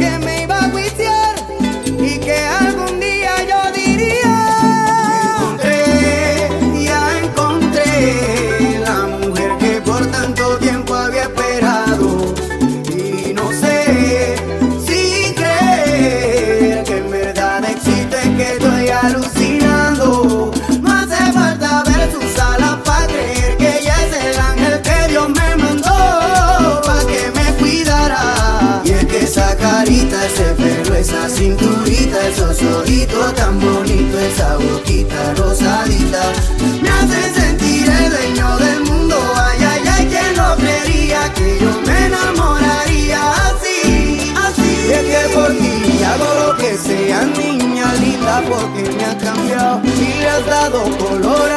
que me tan bonito, esa boquita rosadita. Me hace sentir el dueño del mundo, ay, ay, ay, quien no creería que yo me enamoraría así, así. Y es que por ti hago lo que sea, niña linda, porque me has cambiado y le has dado color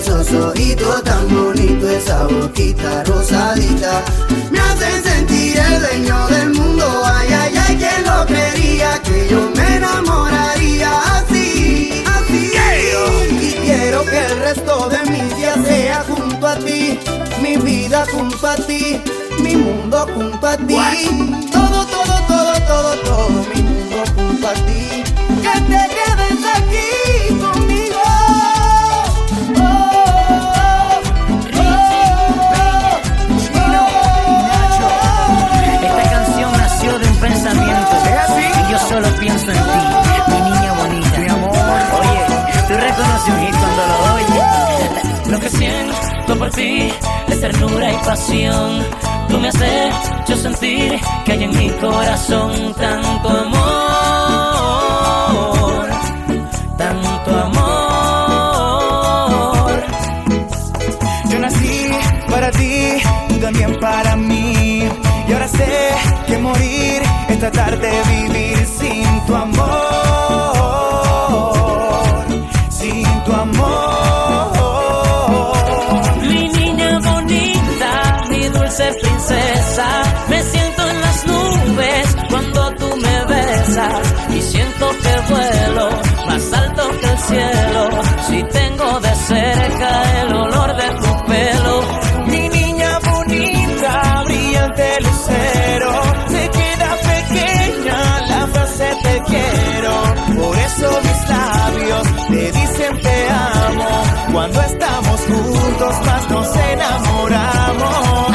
esos ojitos tan bonitos, esa boquita rosadita. Me hacen sentir el dueño del mundo, ay, ay, ay, quien lo creería que yo me enamoraría así, así. Yeah. Y quiero que el resto de mis días sea junto a ti, mi vida junto a ti, mi mundo junto a ti. Todo, todo, todo, todo, todo, mi mundo junto a ti. pasión. más nos enamoramos.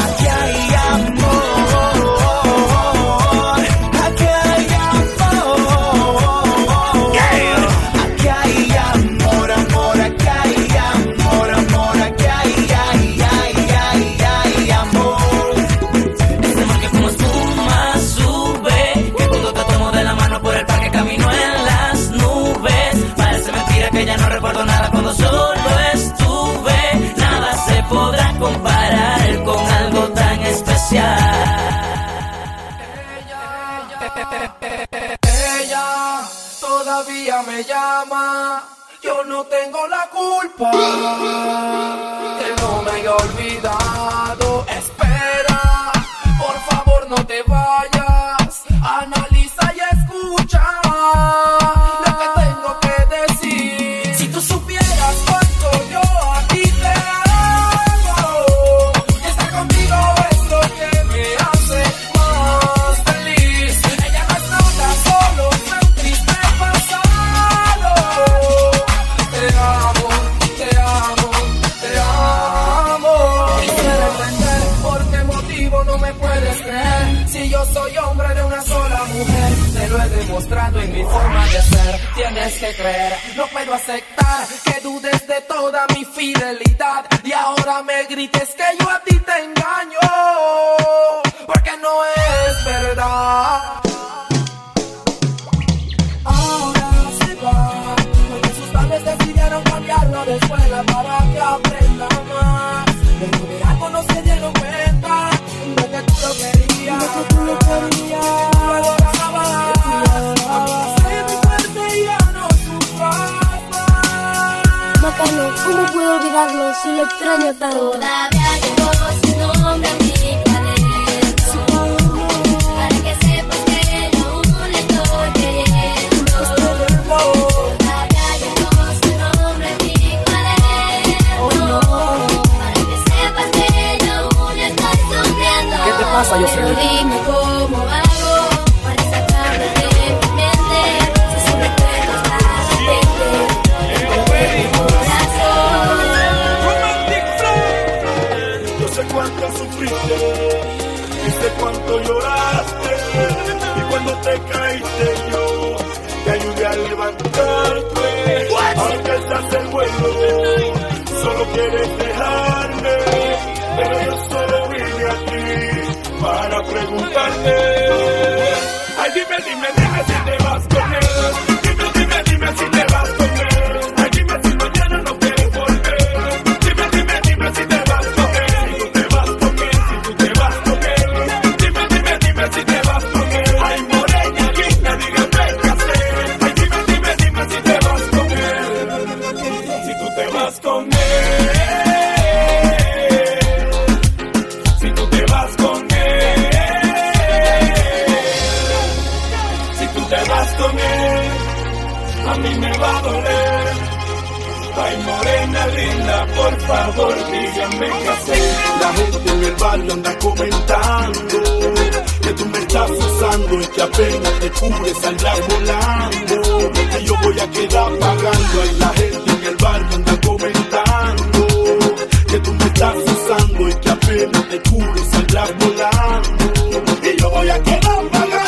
Bye. a la escuela para que aprenda más. De tu verano no se dieron cuenta de que tú lo querías. De que tú lo querías. Tú lo adorabas. Soy mi fuerte y ya no tu papá. Macano, ¿cómo puedo olvidarlo si lo extraño tanto? dime, dime si te vas con él. Dime, dime, dime si te vas con él. Ay, dime si mañana no. Dime, dime, dime si te vas con él. Si tú te vas con él, si tú te vas con él. Dime, dime, dime si te vas con él. Ay, morena. Ay, dime, dime, dime si te vas con él. Si tú te vas con él. La gente en el barrio anda comentando que tú me estás usando y que apenas te cubre saldrás volando. Que yo voy a quedar pagando. Y la gente en el barrio anda comentando que tú me estás usando y que apenas te cubre saldrás volando. Y yo voy a quedar pagando.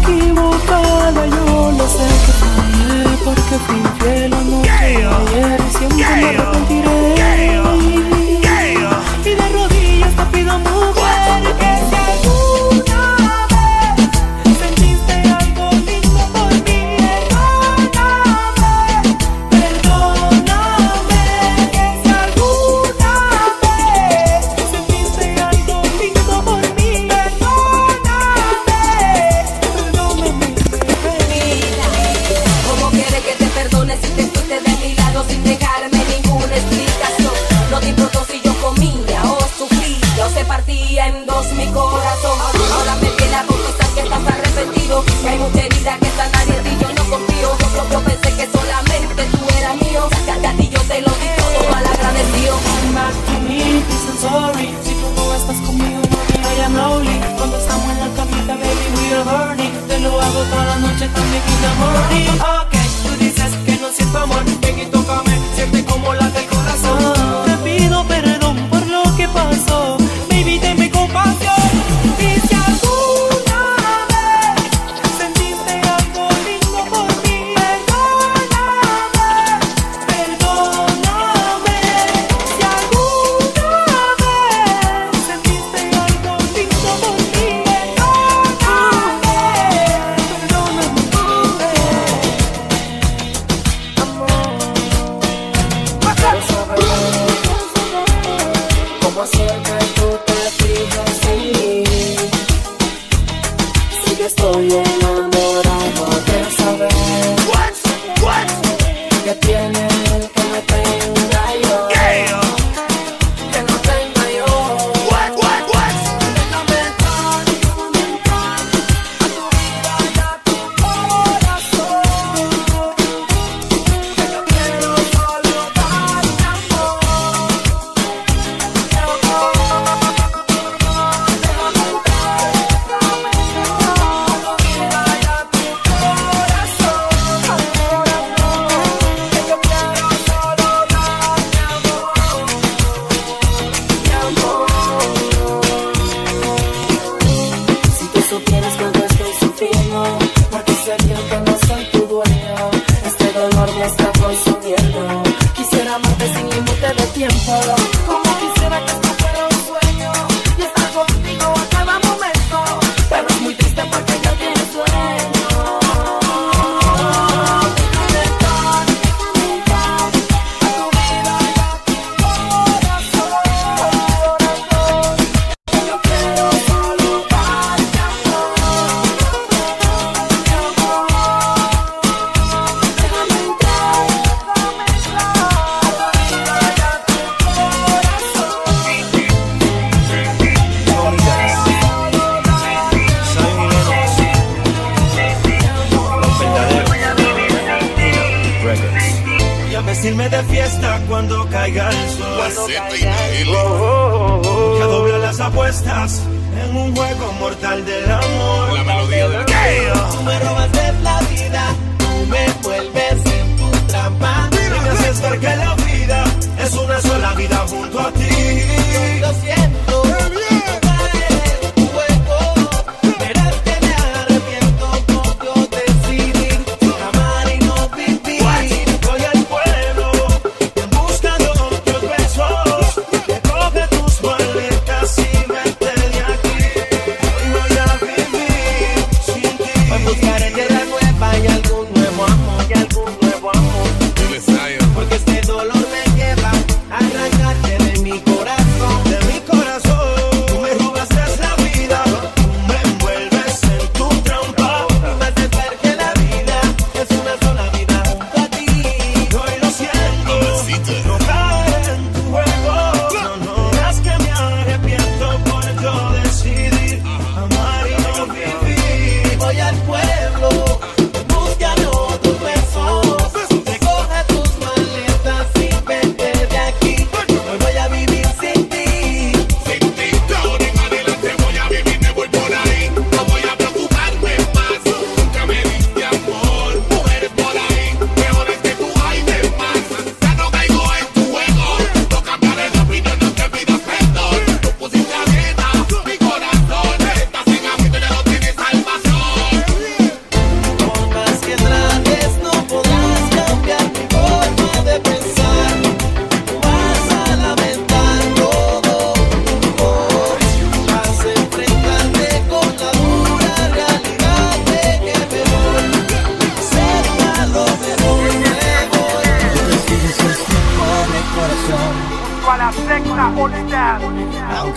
equivocada, yo lo sé que fallé porque fui infiel anoche yeah. ayer y siempre yeah. me arrepentiré. Yeah.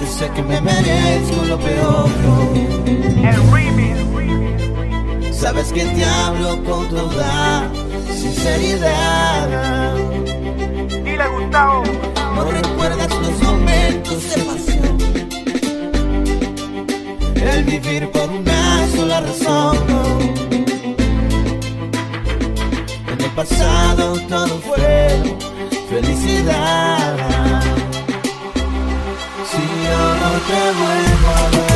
que sé que me merezco lo peor. El. Sabes que te hablo con toda sinceridad. Dile Gustavo. No recuerdas los momentos de pasión. El vivir por una sola razón. En el pasado todo fue felicidad. pra voleibol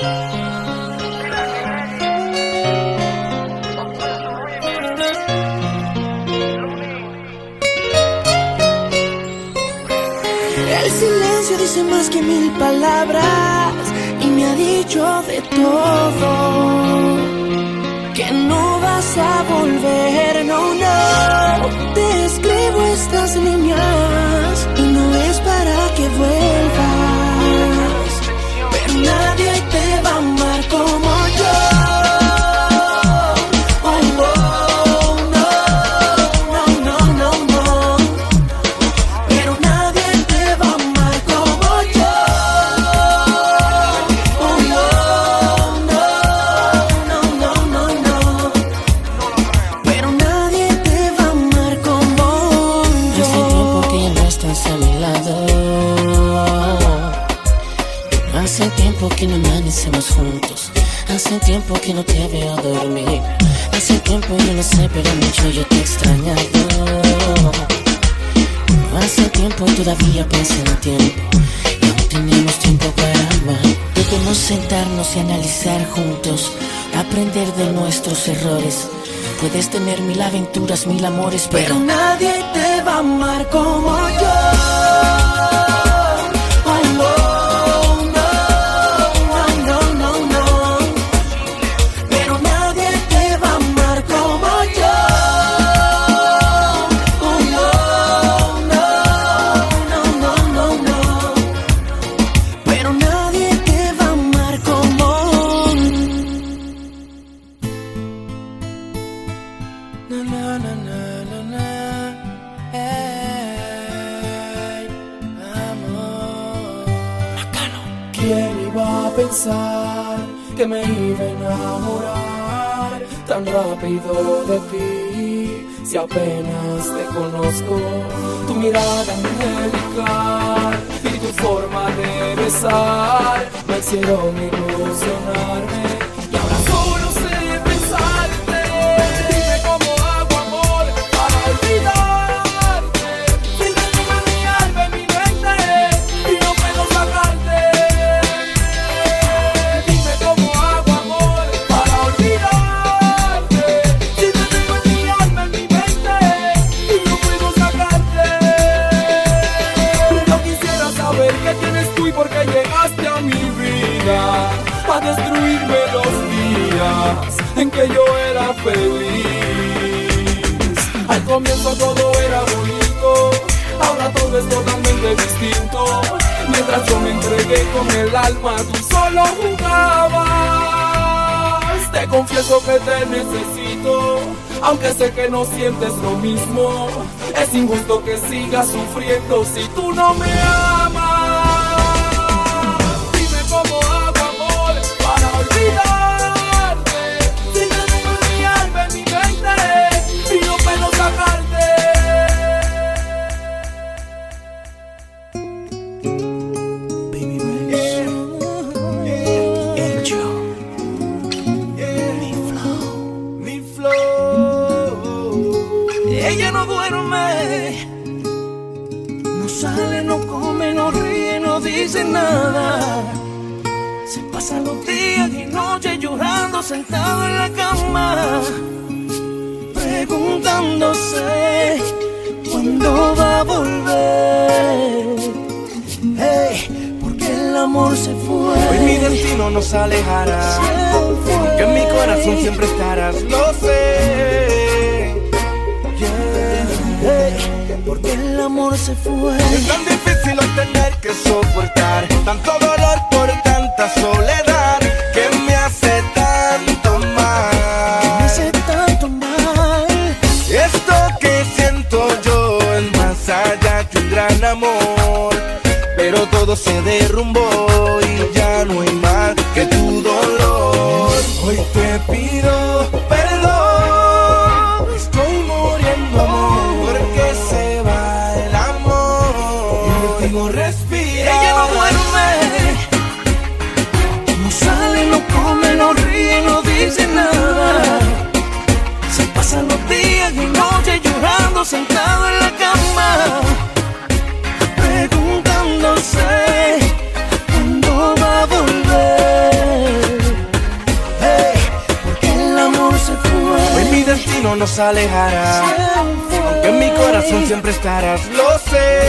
El silencio dice más que mil palabras y me ha dicho de todo. Que no vas a volver, no, no. Te escribo estas líneas y no es para que vuelvas. tiempo que no te veo dormir. Hace tiempo yo no sé, pero mucho yo te he extrañado. Hace tiempo todavía pensé en tiempo. Y aún tenemos tiempo para amar. Debemos sentarnos y analizar juntos. Aprender de nuestros errores. Puedes tener mil aventuras, mil amores, pero nadie te va a amar como yo. confieso que te necesito, aunque sé que no sientes lo mismo. Es injusto que sigas sufriendo si tú no me amas. dice nada. Se pasan los días y noches llorando sentado en la cama, preguntándose cuándo va a volver. Porque el amor se fue. Hoy mi destino nos alejará, porque en mi corazón siempre estarás. Lo sé. porque el amor se fue. Es tan difícil tener que soportar tanto dolor por tanta soledad que me hace tanto mal. Me hace tanto mal. Esto que siento yo es más allá que un gran amor, pero todo se derrumbó y ya no hay más que tu dolor. nos alejará. Aunque en mi corazón siempre estarás, lo sé.